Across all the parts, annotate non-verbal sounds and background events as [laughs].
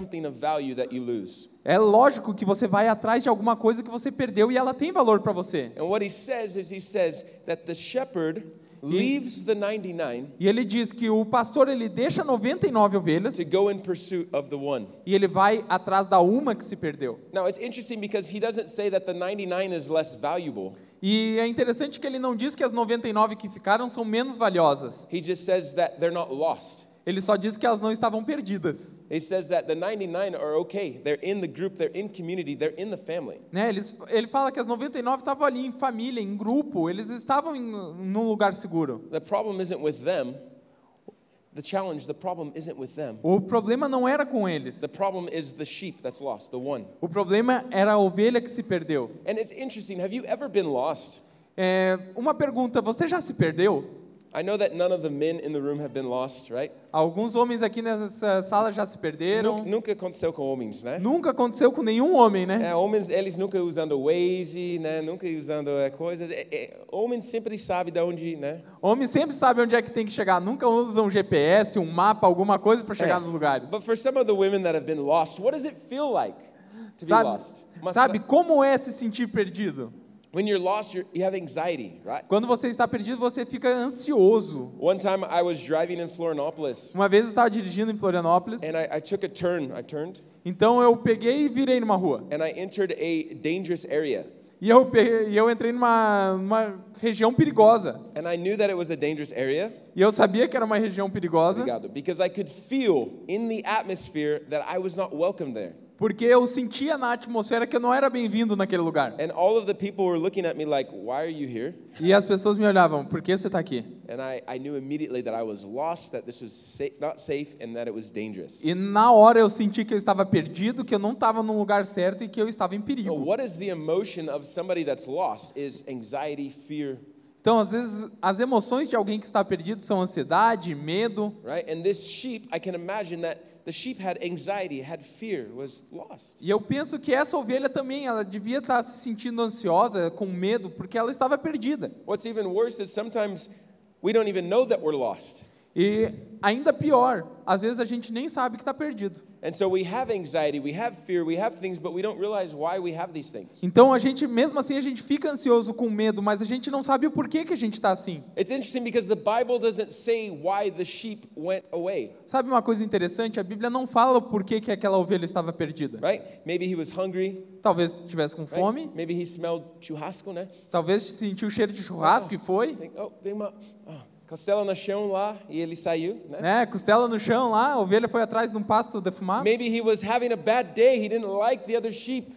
something of value that you lose. É lógico que você vai atrás de alguma coisa que você perdeu e ela tem valor para você. And what he says is he says that the shepherd leaves the 99 E ele diz que o pastor ele deixa 99 ovelhas to go in pursuit of the one. e ele vai atrás da uma que se perdeu. Now, it's interesting because he doesn't say that the 99 is less valuable. E é interessante que ele não diz que as 99 que ficaram são menos valiosas. He just says that they're not lost. Ele só diz que elas não estavam perdidas. He says that the 99 are okay. They're in the group, they're in community, they're in the family. Né? Eles, ele fala que as 99 estavam ali em família, em grupo, eles estavam em num lugar seguro. The problem isn't with them. The challenge, the problem isn't with them. O problema não era com eles. The problem is the sheep that's lost, the one. O problema era a ovelha que se perdeu. And it's interesting. Have you ever been lost? É, uma pergunta: você já se perdeu? I know that none of the men in the room have been lost, right? Alguns homens aqui nessa sala já se Nunca, perderam. nunca aconteceu com homens, né? Nunca aconteceu com nenhum homem, né? É, homens, eles nunca usando Waze, né? Nunca usando é, coisas. É, é, homens sempre sabem de onde, né? Homem sempre sabe onde é que tem que chegar. Nunca usa um GPS, um mapa, alguma coisa para chegar É. nos lugares. But for some of the women that have been lost, what does it feel like to be Sabe, lost? Mas- sabe como é se sentir perdido? When you're lost, you're, you have anxiety, right? Quando você está perdido, você fica ansioso. One time I was driving in Florianopolis, Uma vez eu estava dirigindo em Florianópolis, and I, I took a turn. I turned, então eu peguei e virei numa rua. and I entered a dangerous area. E eu, peguei, e eu entrei numa, numa região perigosa. And I knew that it was a dangerous area E eu sabia que era uma região perigosa, obrigado, because I could feel in the atmosphere that I was not welcome there. porque eu sentia na atmosfera que eu não era bem-vindo naquele lugar. And all of the people were looking at me like, Why are you here? E as pessoas me olhavam, por que você está aqui? And I, I knew immediately that I was lost, that this was not safe, and that it was dangerous. E na hora eu senti que eu estava perdido, que eu não estava no lugar certo e que eu estava em So, perigo. what is the emotion of somebody that's lost? Is anxiety, fear, Então, às vezes, as emoções de alguém que está perdido são ansiedade, medo. right? And this sheep, I can imagine that the sheep had anxiety, had fear, was lost. E eu penso que essa ovelha também, ela devia estar se sentindo ansiosa, com medo, porque ela estava perdida. What's even worse is sometimes we don't even know that we're lost. E ainda pior, às vezes a gente nem sabe que está perdido. And so we have anxiety, we have fear, we have things, but we don't realize why we have these things. Então a gente, mesmo assim, a gente fica ansioso com medo, mas a gente não sabe o porquê que a gente está assim. It's interesting because the Bible doesn't say why the sheep went away, Sabe uma coisa interessante? A Bíblia não fala o porquê que aquela ovelha estava perdida. right? Maybe he was hungry, Talvez estivesse com right? fome, Maybe he smelled churrasco, né? talvez sentiu o cheiro de churrasco e foi, Think, oh, tem uma oh, costela no chão lá e ele saiu, né? né? Costela no chão lá, a ovelha foi atrás de um pasto defumado. Maybe he was having a bad day, he didn't like the other sheep.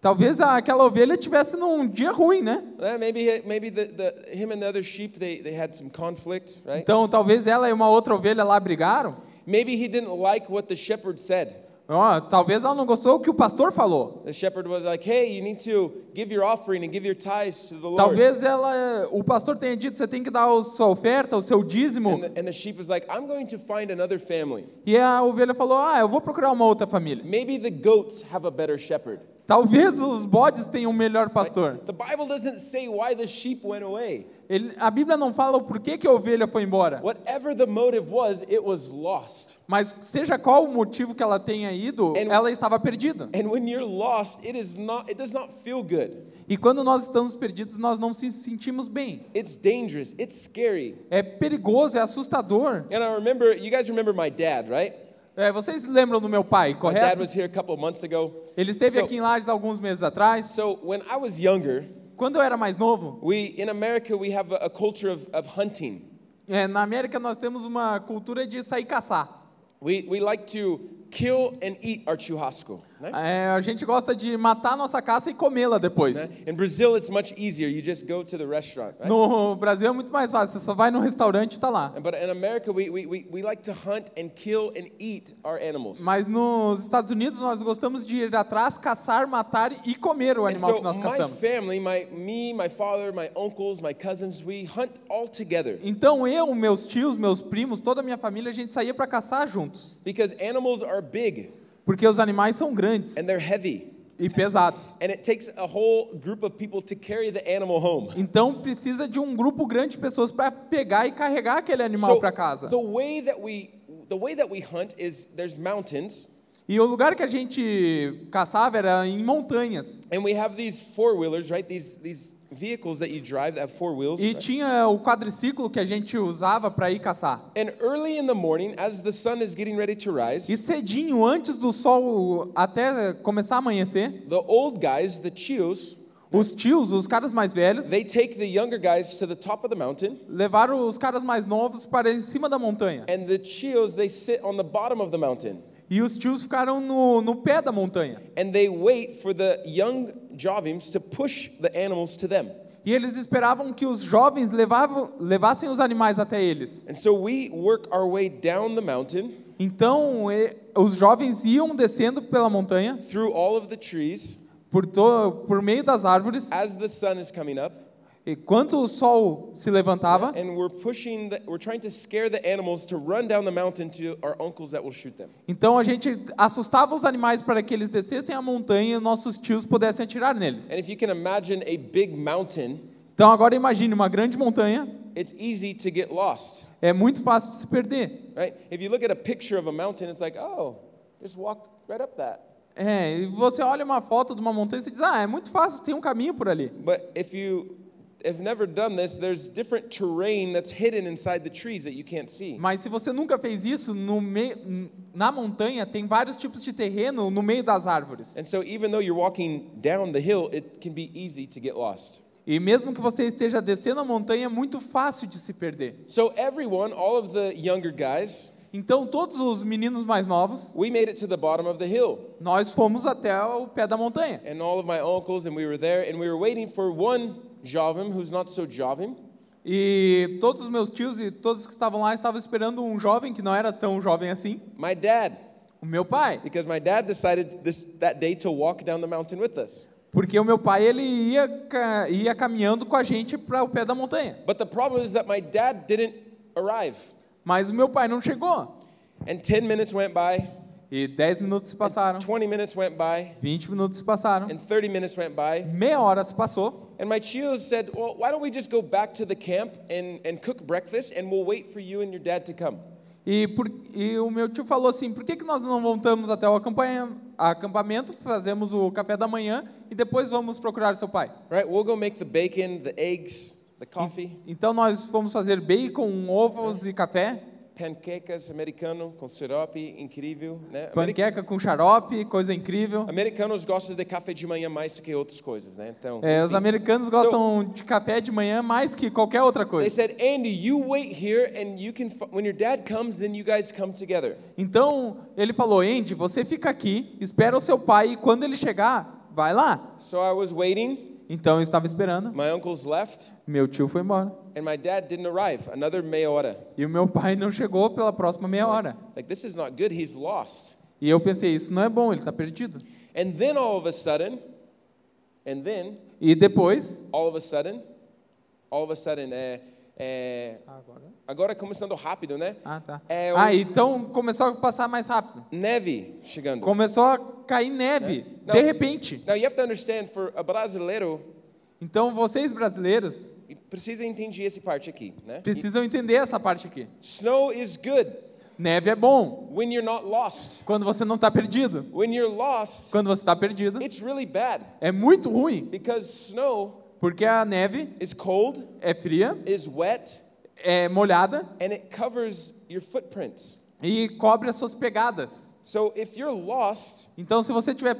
Talvez aquela ovelha tivesse num dia ruim, né? Maybe he- maybe the, the, him and the other sheep they, they had some conflict, right? Então talvez ela e uma outra ovelha lá brigaram. Maybe he didn't like what the shepherd said. Ó, talvez ela não gostou do que o pastor falou. The shepherd was like, "Hey, you need to give your offering and give your tithes to the Lord." Talvez ela, o pastor tenha dito, você tem que dar a sua oferta, o seu dízimo. And the, and the sheep was like, "I'm going to find another family. E a ovelha falou, ah, eu vou procurar uma outra família. Maybe the goats have a better shepherd." Talvez os bodes tenham um melhor pastor. The Bible doesn't say why the sheep went away. Ele- a Bíblia não fala o porquê que a ovelha foi embora. Whatever the motive was, it was lost. Mas seja qual o motivo que ela tenha ido, And- ela estava perdida. And when you're lost, it is not it does not feel good. E quando nós estamos perdidos, nós não se sentimos bem. It's dangerous. It's scary. É perigoso, é assustador. And I remember, you guys remember my dad, right? É, vocês lembram do meu pai, My dad correto? was here a couple months ago. Ele esteve So- aqui em Lages alguns meses atrás. So when I was younger, Quando eu era mais novo, we in America we have a, a culture of, of hunting. é, na América nós temos uma cultura de sair caçar. We, we like to kill and eat our churrasco. Né? É, a gente gosta de matar a nossa caça e comê-la depois. Né? In Brazil, it's much easier. You just go to the restaurant. Right? No Brasil é muito mais fácil, você só vai no restaurante e está lá. But in America, we, we, we, we like to hunt and kill and eat our animals. Mas nos Estados Unidos nós gostamos de ir atrás, caçar, matar e comer o animal so que nós my caçamos. family, my, me, my father, my uncles, my cousins, we hunt all together. Então eu, meus tios, meus primos, toda a minha família, a gente saía para caçar juntos. Because animals are big Porque os animais são grandes and they're heavy. e pesados. And it takes a whole group of people to carry the animal home. Então precisa de um grupo grande de pessoas para pegar e carregar aquele animal para casa. the way that we the way that we hunt is there's mountains E o lugar que a gente caçava era em montanhas. And we have these four wheelers, right? These these vehicles that you drive that have four wheels. E tinha o quadriciclo que a gente usava para ir caçar. And early in the morning, as the sun is getting ready to rise, E cedinho, antes do sol até começar a amanhecer, the old guys, the chios, os tios, os caras mais velhos, they take the younger guys to the top of the mountain, levaram os caras mais novos para em cima da montanha. and the chios they sit on the bottom of the mountain, E os tios ficaram no, no pé da montanha. and they wait for the young jovims to push the animals to them. E eles esperavam que os jovens levavam, levassem os animais até eles. And so we work our way down the mountain Então, e- os jovens iam descendo pela montanha, through all of the trees por, to, por meio das árvores, as the sun is coming up, enquanto o sol se levantava, and we're pushing, the, we're trying to scare the animals to run down the mountain to our uncles that will shoot them. então a gente assustava os animais para que eles descessem a montanha e nossos tios pudessem atirar neles. And if you can imagine a big mountain, Então agora imagine uma grande montanha, it's easy to get lost, é muito fácil de se perder. right? If you look at a picture of a mountain, it's like, oh, just walk right up that. É, e você olha uma foto de uma montanha e você diz, ah, é muito fácil, tem um caminho por ali. But if you have never done this, there's different terrain that's hidden inside the trees that you can't see. Mas se você nunca fez isso, no meio, na montanha tem vários tipos de terreno no meio das árvores. And so even though you're walking down the hill, it can be easy to get lost. E mesmo que você esteja descendo a montanha, é muito fácil de se perder. So everyone, all of the younger guys, Então todos os meninos mais novos, we made it to the bottom of the hill. nós fomos até o pé da montanha. And all of my uncles, and we were there, and we were waiting for one Jovim who's not so Jovim. E todos os meus tios e todos que estavam lá estavam esperando um jovem que não era tão jovem assim, My dad, o meu pai. because my dad decided this, that day to walk down the mountain with us. Porque o meu pai ele ia, ia caminhando com a gente para o pé da montanha. But the problem is that my dad didn't arrive. Mas o meu pai não chegou. And 10 minutes went by, E 10 minutos se passaram, 20 minutes went by, 20 minutos se passaram, and 30 minutes went by. meia hora se passou. And my chios said, Well, why don't we just go back to the camp and, and cook breakfast, and we'll wait for you and your dad to come? E, por- e o meu tio falou assim: por que, que nós não voltamos até o acampamento, fazemos o café da manhã e depois vamos procurar seu pai? Right? We'll go make the bacon, the eggs, the coffee, Então nós fomos fazer bacon, ovos e café, pancakes americano com sirope incrível, né? Panqueca com xarope, coisa incrível. Americanos gostam de café de manhã mais do que outras coisas, né? Então, É, os americanos gostam de café de manhã mais que qualquer outra They coisa. said, Andy, you wait here, and you can. When your dad comes, then you guys come together. Então ele falou: Andy, você fica aqui, espera o seu pai e quando ele chegar, vai lá. So I was waiting. Então eu estava esperando. My uncles left, Meu tio foi embora. and my dad didn't arrive. Another meia hora. E o meu pai não chegou pela próxima meia hora. Like this is not good. He's lost. E eu pensei: isso não é bom, ele está perdido. And then all of a sudden, and then E depois. all of a sudden, all of a sudden, é, é, agora começando rápido, né? Ah, tá. É, Ah, então começou a passar mais rápido. Neve chegando. Começou a cair neve, Não. de repente. Now you have to understand, for a brasileiro, Então vocês brasileiros precisa entender essa parte aqui, né? precisam entender essa parte aqui. Snow is good Neve é bom when you're not lost. quando você não está perdido. When you're lost, Quando você está perdido, it's really bad é muito ruim, because snow porque a neve is cold, é fria, is wet, é molhada and it covers your footprints. e cobre as suas pegadas. So if you're lost Então, se você estiver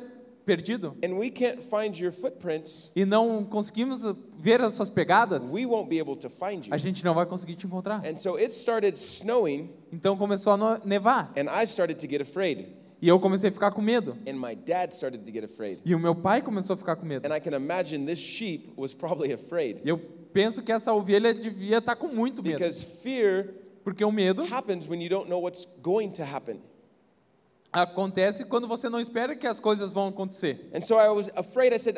perdido and we can't find your footprints, e não conseguimos ver as suas pegadas, we won't be able to find you. a gente não vai conseguir te encontrar. And so it started snowing, Então começou a nevar and I started to get afraid, e eu comecei a ficar com medo. and my dad started to get afraid. E o meu pai começou a ficar com medo. And I can imagine this sheep was probably afraid E eu penso que essa ovelha devia estar com muito medo, because fear porque o medo happens when you don't know what's going to happen. acontece quando você não espera que as coisas vão acontecer. So afraid. Said,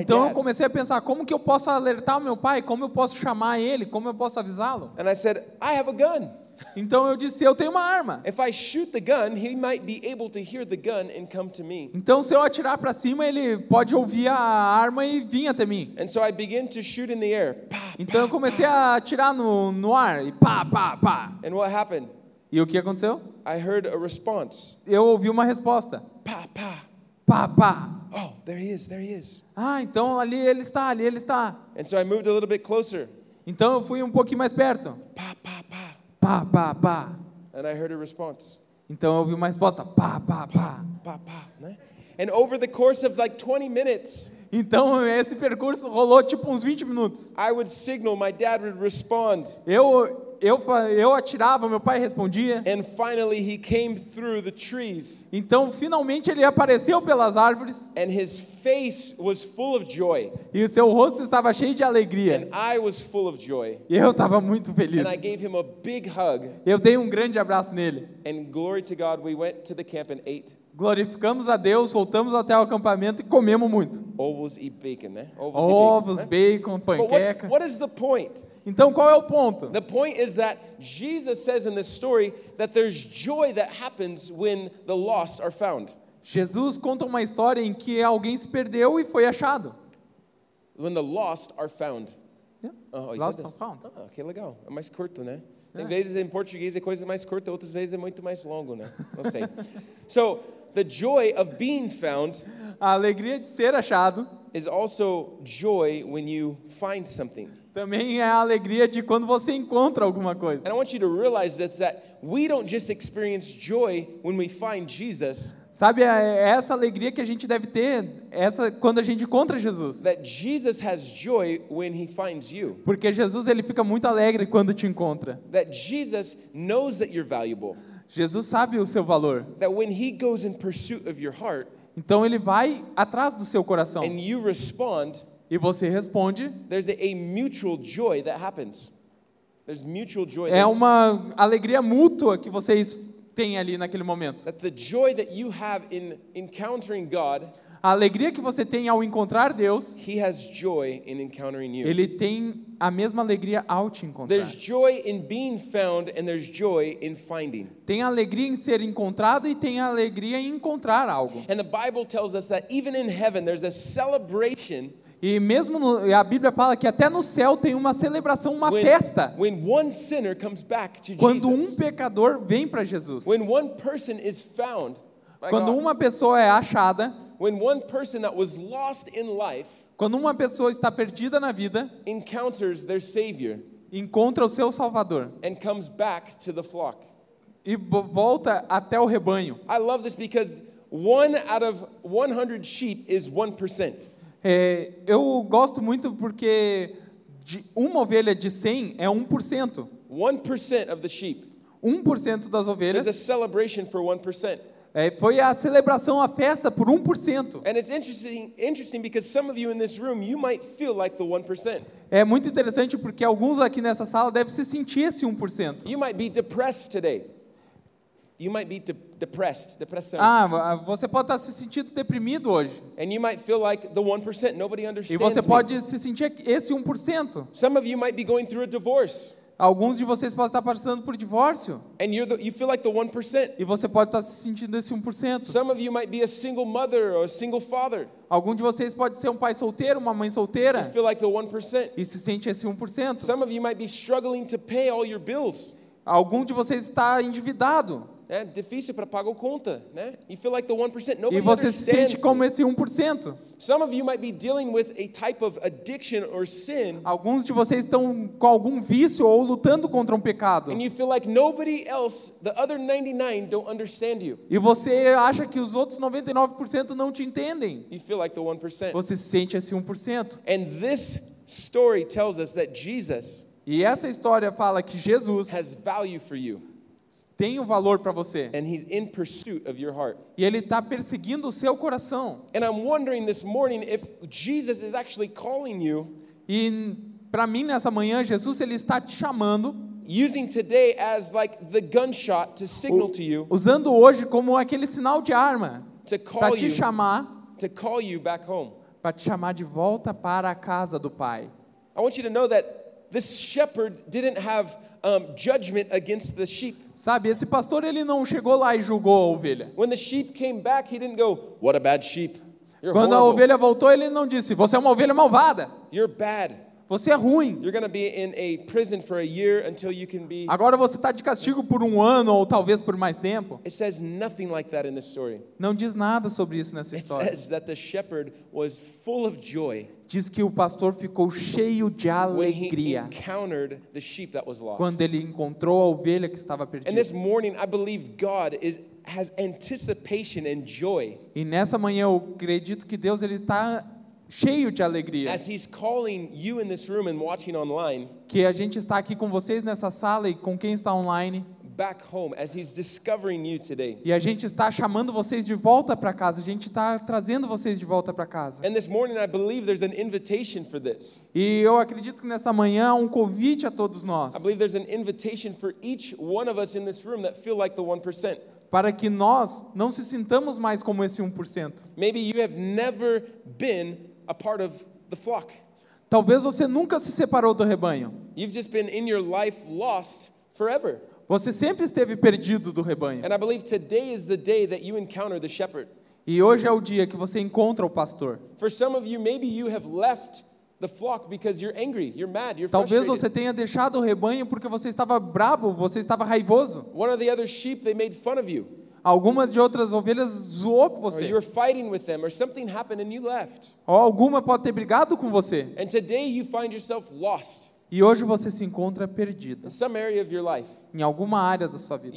Então eu comecei a pensar como que eu posso alertar meu pai, como eu posso chamar ele, como eu posso avisá-lo. And I said, I have a gun. Então eu disse, eu tenho uma arma. If I shoot the gun, he might be able to hear the gun and come to me. Então se eu atirar para cima, ele pode ouvir a arma e vir até mim. And so I began to shoot in the air. Pah, Então eu comecei a atirar no, no ar e pá, pá, pá. And what happened? E o que aconteceu? I heard a response. eu ouvi uma resposta. Pa, pa. Pá, pá. Oh, there he is, there he is. Ah, então ali ele está, ali ele está. And so I moved a little bit closer. Então eu fui um pouquinho mais perto. Pa, pa. Pá, pá, pá. And I heard a response. Então eu ouvi uma resposta. Pá, pá, pá. Pa, pa. né? And over the course of like 20 minutes, Então esse percurso rolou tipo uns 20 minutos. I would signal, my dad would respond. Eu eu eu atirava, meu pai respondia. And finally, he came through the trees. Então finalmente ele apareceu pelas árvores And his face was full of joy. e o seu rosto estava cheio de And alegria. I was full of joy. E eu estava muito feliz. And I gave him a big hug. Eu dei um grande abraço nele. And glory to God, we went to the camp and ate. Glorificamos a Deus, voltamos até o acampamento e comemos muito. Ovos e bacon, né? Ovos, Ovos, bacon. né? bacon, what's, panqueca. what is the point? Então qual é o ponto? The point is that Jesus says in this story that there's joy that happens when the lost are found. Jesus conta uma história em que alguém se perdeu e foi achado. When the lost are found. Yeah. Oh, he Lost this. found. Ah, que legal. É mais curto, né? Tem É. vezes em português é coisa mais curta, outras vezes é muito mais longo, né? Não sei. [laughs] so, the joy of being found A alegria de ser achado is also joy when you find something. também é a alegria de quando você encontra alguma coisa. And I want you to realize that, that we don't just experience joy when we find Jesus, Sabe, é é essa alegria que a gente deve ter essa quando a gente encontra Jesus. that Jesus has joy when he finds you. Porque Jesus ele fica muito alegre quando te encontra. That Jesus knows that you're valuable. Jesus sabe o seu valor. That when he goes in pursuit of your heart Então ele vai atrás do seu coração and you respond, e você responde. there's a, mutual joy that happens. There's mutual joy. É uma alegria mútua que vocês têm ali naquele momento. that the joy that you have in encountering God, A alegria que você tem ao encontrar Deus, he has joy in encountering you. ele tem a mesma alegria ao te encontrar. There's joy in being found and there's joy in finding. Tem alegria em ser encontrado e tem alegria em encontrar algo. And the Bible tells us that even in heaven there's a celebration E mesmo no, a Bíblia fala que até no céu tem uma celebração, uma when, festa, when quando um Jesus. pecador vem para Jesus. Found. Quando God. uma pessoa é achada, When one person that was lost in life quando uma pessoa está perdida na vida, encounters their Savior encontra o seu Salvador and comes back to the flock. e volta até o rebanho. I love this because one out of 100 sheep is 1%. É, eu gosto muito porque de uma ovelha de 100 é 1%. 1% of the sheep. 1% das There's a ovelhas celebration for 1%. É, foi a celebração, a festa por 1%. And it's interesting, interesting because some of you in this room, you might feel like the 1%. É muito interessante porque alguns aqui nessa sala devem se sentir esse 1%. You might be depressed today. You might be de- depressed, depressão. Ah, você pode estar se sentindo deprimido hoje. And you might feel like the 1%, nobody E understands você me. pode se sentir esse 1%. Some of you might be going through a divorce. Alguns de vocês podem estar passando por divórcio. And you're the, you feel like the 1%. E você pode estar se sentindo esse 1%. Some of you might be a single mother or a single father. Algum de vocês pode ser um pai solteiro, uma mãe You solteira. feel like the 1%. E se sente esse 1%. Some of you might be struggling to pay all your bills. Algum de vocês está endividado. É difícil para pagar a conta, né? You feel like the 1%. E Nobody você se sente como esse 1%. Some of you might be dealing with a type of addiction or sin Alguns de vocês estão com algum vício ou lutando contra um pecado. and you feel like nobody else, the other 99 don't understand you. E você acha que os outros 99% não te entendem. You feel like the 1%. Você se sente esse 1%. And this story tells us that Jesus E essa história fala que Jesus has value for you tem um valor para você. and he's in pursuit of your heart. E ele está perseguindo o seu coração. And I'm wondering this morning if Jesus is actually calling you, E para mim nessa manhã Jesus ele está te chamando, using today as like the gunshot to signal to you, usando hoje como aquele sinal de arma para te chamar, para te chamar de volta para a casa do Pai. I want you to know that this shepherd didn't have um, judgment against the sheep. Sabe, esse pastor ele não chegou lá e julgou a ovelha. When the sheep came back, he didn't go, "What a bad sheep! You're Quando a horrible. ovelha voltou, ele não disse: "Você é uma ovelha malvada. You're bad. Você é ruim. Agora você está de castigo por um ano ou talvez por mais tempo. Like. Não diz nada sobre isso nessa It história. Diz que o pastor ficou cheio de alegria quando ele encontrou a ovelha que estava And this perdida. morning, I believe God is has anticipation and joy E nessa manhã eu acredito que Deus ele está cheio de alegria. as He's calling you in this room and watching online Que a gente está aqui com vocês nessa sala e com quem está online. back home, as He's discovering you today. E a gente está chamando vocês de volta para casa. A gente está trazendo vocês de volta para casa. And this morning, I believe there's an invitation for this. E eu acredito que nessa manhã há um convite a todos nós. I believe there's an invitation for each one of us in this room that feel like the 1%. Para que nós não se sintamos mais como esse 1%. Maybe you have never been a part of the flock. Talvez você nunca se separou do rebanho. You've just been in your life lost forever. Você sempre esteve perdido do rebanho. And I believe today is the day that you encounter the shepherd. E hoje é o dia que você encontra o pastor. For some of you, maybe you have left the flock because you're angry, you're mad, you're Talvez frustrated. você tenha deixado o rebanho porque você estava bravo, você estava raivoso. One of the other sheep, they made fun of you. Algumas de outras ovelhas zoou com Or você. you were fighting with them, or something happened and you left. Ou alguma pode ter brigado com você. And today you find yourself lost E hoje você se encontra perdido in some area of your life. Em alguma área da sua vida.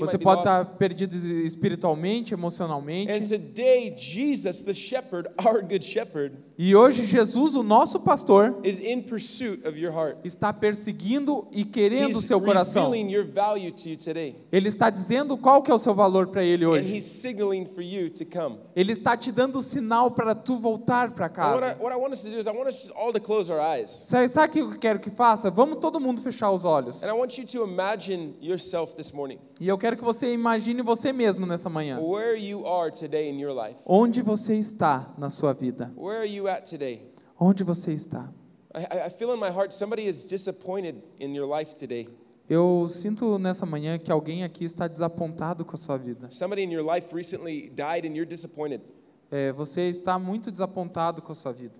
Você pode estar perdido espiritualmente, And emocionalmente. today, Jesus, the shepherd, [laughs] our good shepherd, E hoje Jesus, o nosso pastor, is in pursuit of your heart. está perseguindo e querendo o seu coração. revealing your value to you today. Ele está dizendo qual que é o seu valor para ele And hoje. he's signaling for you to come. Ele está te dando o sinal para tu voltar para And what, I, casa. what I want us to do is I want us just all to close our eyes. Sabe, sabe o que eu quero que faça? Vamos todo mundo fechar os olhos. And I want you to imagine yourself this morning, E eu quero que você imagine você mesmo nessa manhã. where you are today in your life. Onde você está na sua vida? Where are you at today? Onde você está? I, I- I feel in my heart somebody is disappointed in your life today. Eu sinto nessa manhã que alguém aqui está desapontado com a sua vida. Somebody in your life recently died and you're disappointed. É, você está muito desapontado com a sua vida.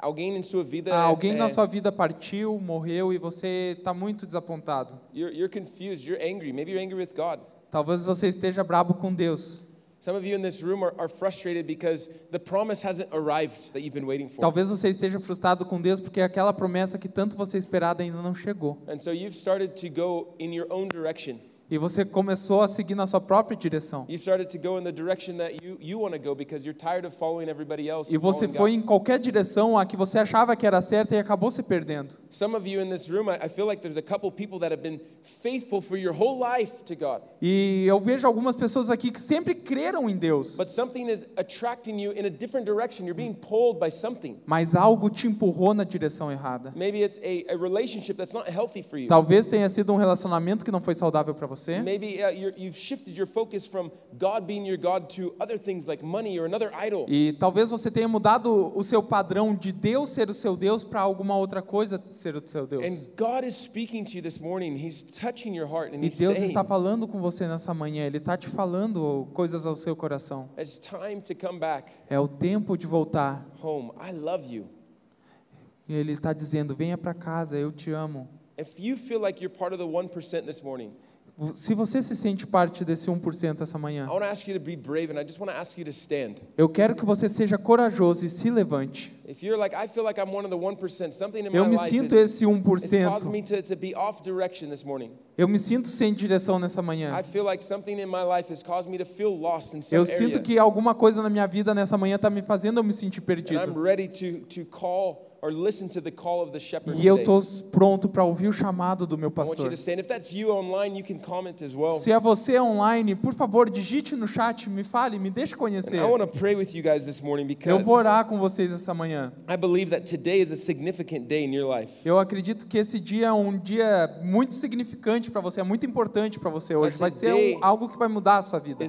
Alguém em sua vida, Ah, alguém é, na sua vida partiu, morreu e você está muito desapontado. you're, you're confused, you're angry. Maybe you're angry with God. Talvez você esteja brabo com Deus. Some of you in this room are, are frustrated because the promise hasn't arrived that you've been waiting for. Talvez você esteja frustrado com Deus porque aquela promessa que tanto você esperava ainda não chegou. And so you've started to go in your own direction. E você começou a seguir na sua própria direção. You've started to go in the direction that you, you want to go because you're tired of following everybody else. E você foi em qualquer direção a que você achava que era certa e acabou se perdendo. Some of you in this room, I, I feel like there's a couple people that have been faithful for your whole life to God. E eu vejo algumas pessoas aqui que sempre creram em Deus, But something is attracting you in a different direction. You're being pulled by something. mas algo te empurrou na direção errada. Maybe it's a, a relationship that's not healthy for you. Talvez tenha sido um relacionamento que não foi saudável para você. Maybe uh, you've shifted your focus from God being your God to other things like money or another idol. E talvez você tenha mudado o seu padrão de Deus ser o seu Deus para alguma outra coisa ser o seu Deus. And God is speaking to you this morning. He's touching your heart and E He's Deus saying, está falando com você nessa manhã, Ele está te falando coisas ao seu coração. it's time to come back É o tempo de voltar. home. I love you. E Ele está dizendo: venha para casa, eu te amo. If you feel like you're part of the 1% this morning, Se você se sente parte desse 1% essa manhã, eu quero que você seja corajoso e se levante. If you're like, I feel like I'm one of the 1%, something in my Eu me sinto esse is causing me 1%. to, to be off direction this morning. Eu me sinto sem direção nessa manhã. Eu sinto que alguma coisa na minha vida nessa manhã está me fazendo eu me sentir And I'm perdido. ready to, to call or listen to the call of the shepherd E eu estou pronto para ouvir o chamado do meu I want you pastor. Se é você online, por favor, digite no chat, me fale, me deixe conhecer. Eu vou orar com vocês essa manhã. Eu acredito que esse dia é um dia muito significante para você, é muito importante para você hoje. Vai ser um- algo que vai mudar a sua vida.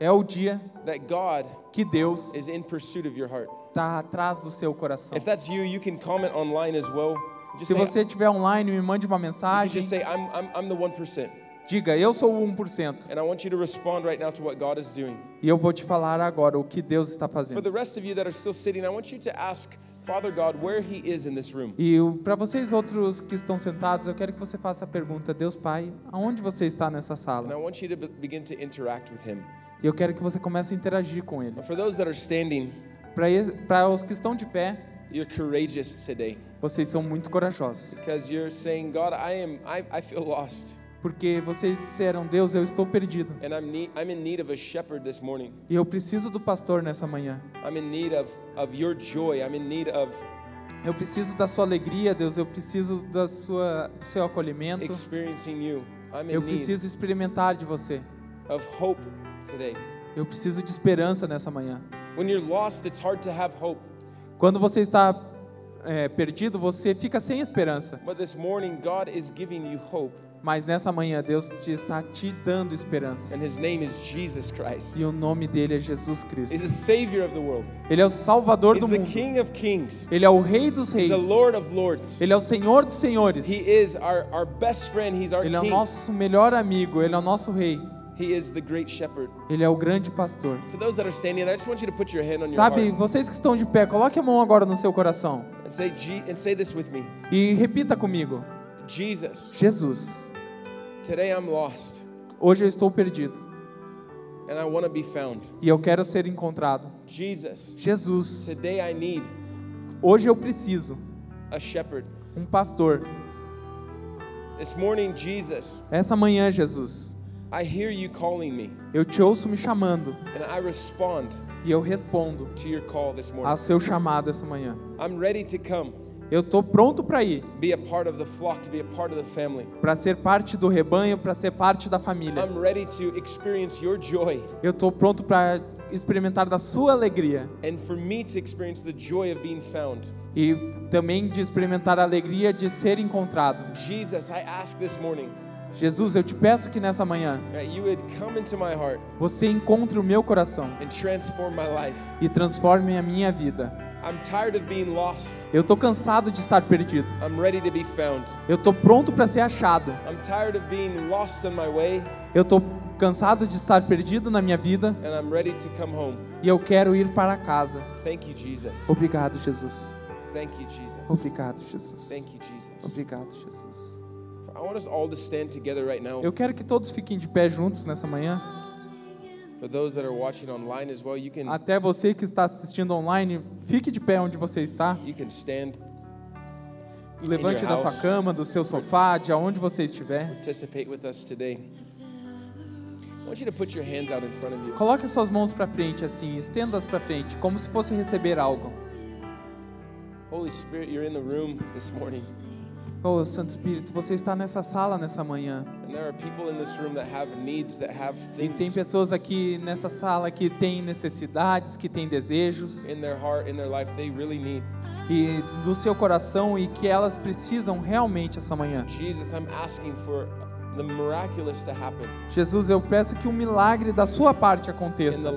É o dia que Deus está atrás do seu coração. If that's you, you can comment online as well. Just Se say, você estiver online, me mande uma mensagem. just say I'm, I'm, I'm the 1%. Diga, eu sou o 1%. And I want you to respond right now to what God is doing. E eu vou te falar agora o que Deus está For the fazendo. rest of you that are still sitting, I want you to ask Father God, where He is in this room. E para vocês outros que estão sentados, eu quero que você faça a pergunta: Deus Pai, aonde você está nessa And I sala? want you to be- begin to interact with Him. E eu quero que você comece a interagir com Ele. But for those that are standing, Para os que estão de pé, you're courageous today vocês são muito corajosos, because you're saying, God, I am, I, I feel lost, porque vocês disseram: Deus, eu estou perdido and I'm, need, I'm in need of a shepherd this morning. e eu preciso do pastor nessa manhã. I'm in need of, of your joy. I'm in need of Eu preciso da sua alegria, Deus. Eu preciso da sua, do seu acolhimento. experiencing you. I'm in Eu preciso experimentar de você. of hope today. Eu preciso de esperança nessa manhã. When you're lost, it's hard to have hope. Quando você está é, perdido, você fica sem esperança. But this morning, God is giving you hope, Mas nessa manhã, Deus te está te dando esperança. and His name is Jesus Christ. E o nome dele é Jesus He's Cristo. the Savior of the world. Ele é o Salvador He's do the mundo. King of Kings. Ele é o Rei dos He's Reis. the Lord of Lords. Ele é o Senhor dos Senhores. He is our, our best friend. He's our Ele é o nosso melhor amigo. Ele é o nosso Rei. He is the great shepherd. Ele é o grande pastor. Sabe, vocês que estão de pé, coloque a mão agora no seu coração and say, Je- and say this with me. e repita comigo: Jesus, Jesus, today I'm lost, hoje eu estou perdido and I want to be found. e eu quero ser encontrado. Jesus, Jesus, today I need hoje eu preciso a shepherd. um pastor. This morning, Jesus, Essa manhã, Jesus, I hear you calling me, eu te ouço me chamando and I respond e eu respondo to your call this morning. ao seu chamado essa manhã. I'm ready to come, Eu estou pronto para ir, a a para ser parte do rebanho, para ser parte da família. I'm ready to experience your joy Eu estou pronto para experimentar da sua alegria and for me to experience the joy of being found. e também de experimentar a alegria de ser encontrado. Jesus, I ask this morning Jesus, eu te peço que nessa manhã você encontre o meu coração e transforme a minha vida. Eu tô cansado de estar perdido. Eu tô pronto para ser achado. Eu tô cansado de estar perdido na minha vida e eu quero ir para casa. Obrigado, Jesus. Obrigado, Jesus. Obrigado, Jesus. Eu quero que todos fiquem de pé juntos nessa manhã. For those that are watching online as well, you can Até você que está assistindo online, fique de pé onde você está. you can stand, Levante da sua cama, do seu sofá, de aonde você estiver. Coloque suas mãos para frente assim, estenda-as para frente, como se fosse receber algo. Holy Spirit, you're in the room this morning. Oh, Santo Espírito, você está nessa sala nessa manhã. Needs, E tem pessoas aqui nessa sala que têm necessidades, que têm desejos heart, life really e do seu coração e que elas precisam realmente essa manhã. Jesus, I'm asking for the miraculous to happen Jesus, eu peço que um milagre da sua parte aconteça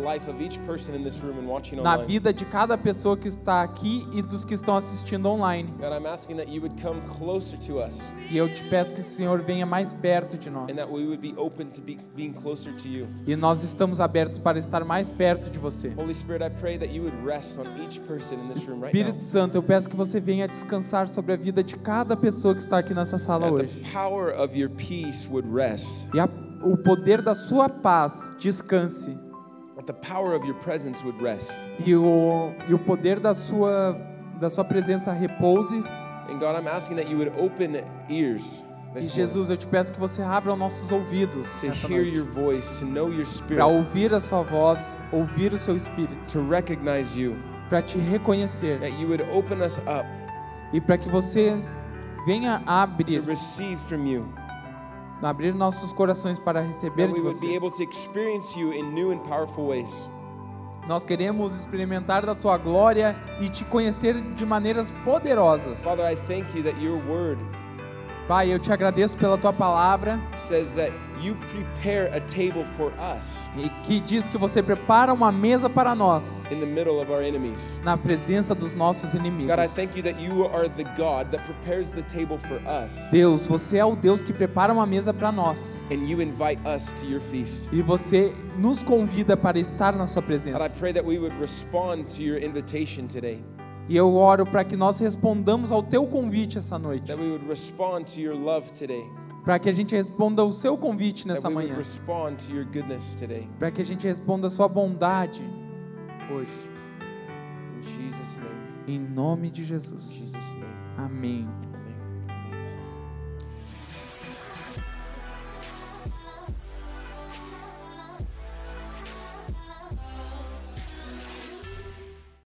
na vida de cada pessoa que está aqui e dos que estão assistindo online. God, I'm asking that you would come closer to us E eu te peço que o Senhor venha mais perto de nós. and that we would be open to be, being closer to you. E nós estamos abertos para estar mais perto de você. Holy Spirit, I pray that you would rest on each person in this room right now. Espírito Santo, eu peço que você venha descansar sobre a vida de cada pessoa que está aqui nessa sala hoje. the power of your peace would rest. E a, o poder da sua paz descanse. That the power of your presence would rest. E o, e o poder da sua, da sua presença repouse. And God, I'm asking that you would open ears E Jesus, eu te peço que você abra os nossos ouvidos to nessa hear noite. your voice, to know your Para spirit, ouvir a sua voz, ouvir o seu espírito. Para te reconhecer. That you would open us up E para que você venha to abrir, receive from you. Abrir nossos corações para receber de você. Nós queremos experimentar da tua glória e te conhecer de maneiras poderosas. Father, I thank you that your word Pai, eu te agradeço pela tua palavra says that you prepare a table for us e que diz que você prepara uma mesa para nós in the middle of our enemies. na presença dos nossos inimigos. God, I thank you that you are the God that prepares the table for us Deus, você é o Deus que prepara uma mesa para nós and you invite us to your feast. e você nos convida para estar na sua God, I presença. pray that we would respond to your invitation today. E eu oro para que nós respondamos ao teu convite essa noite. Para que a gente responda ao seu convite nessa manhã. Para que a gente responda a sua bondade hoje. Em nome de Jesus. Amém.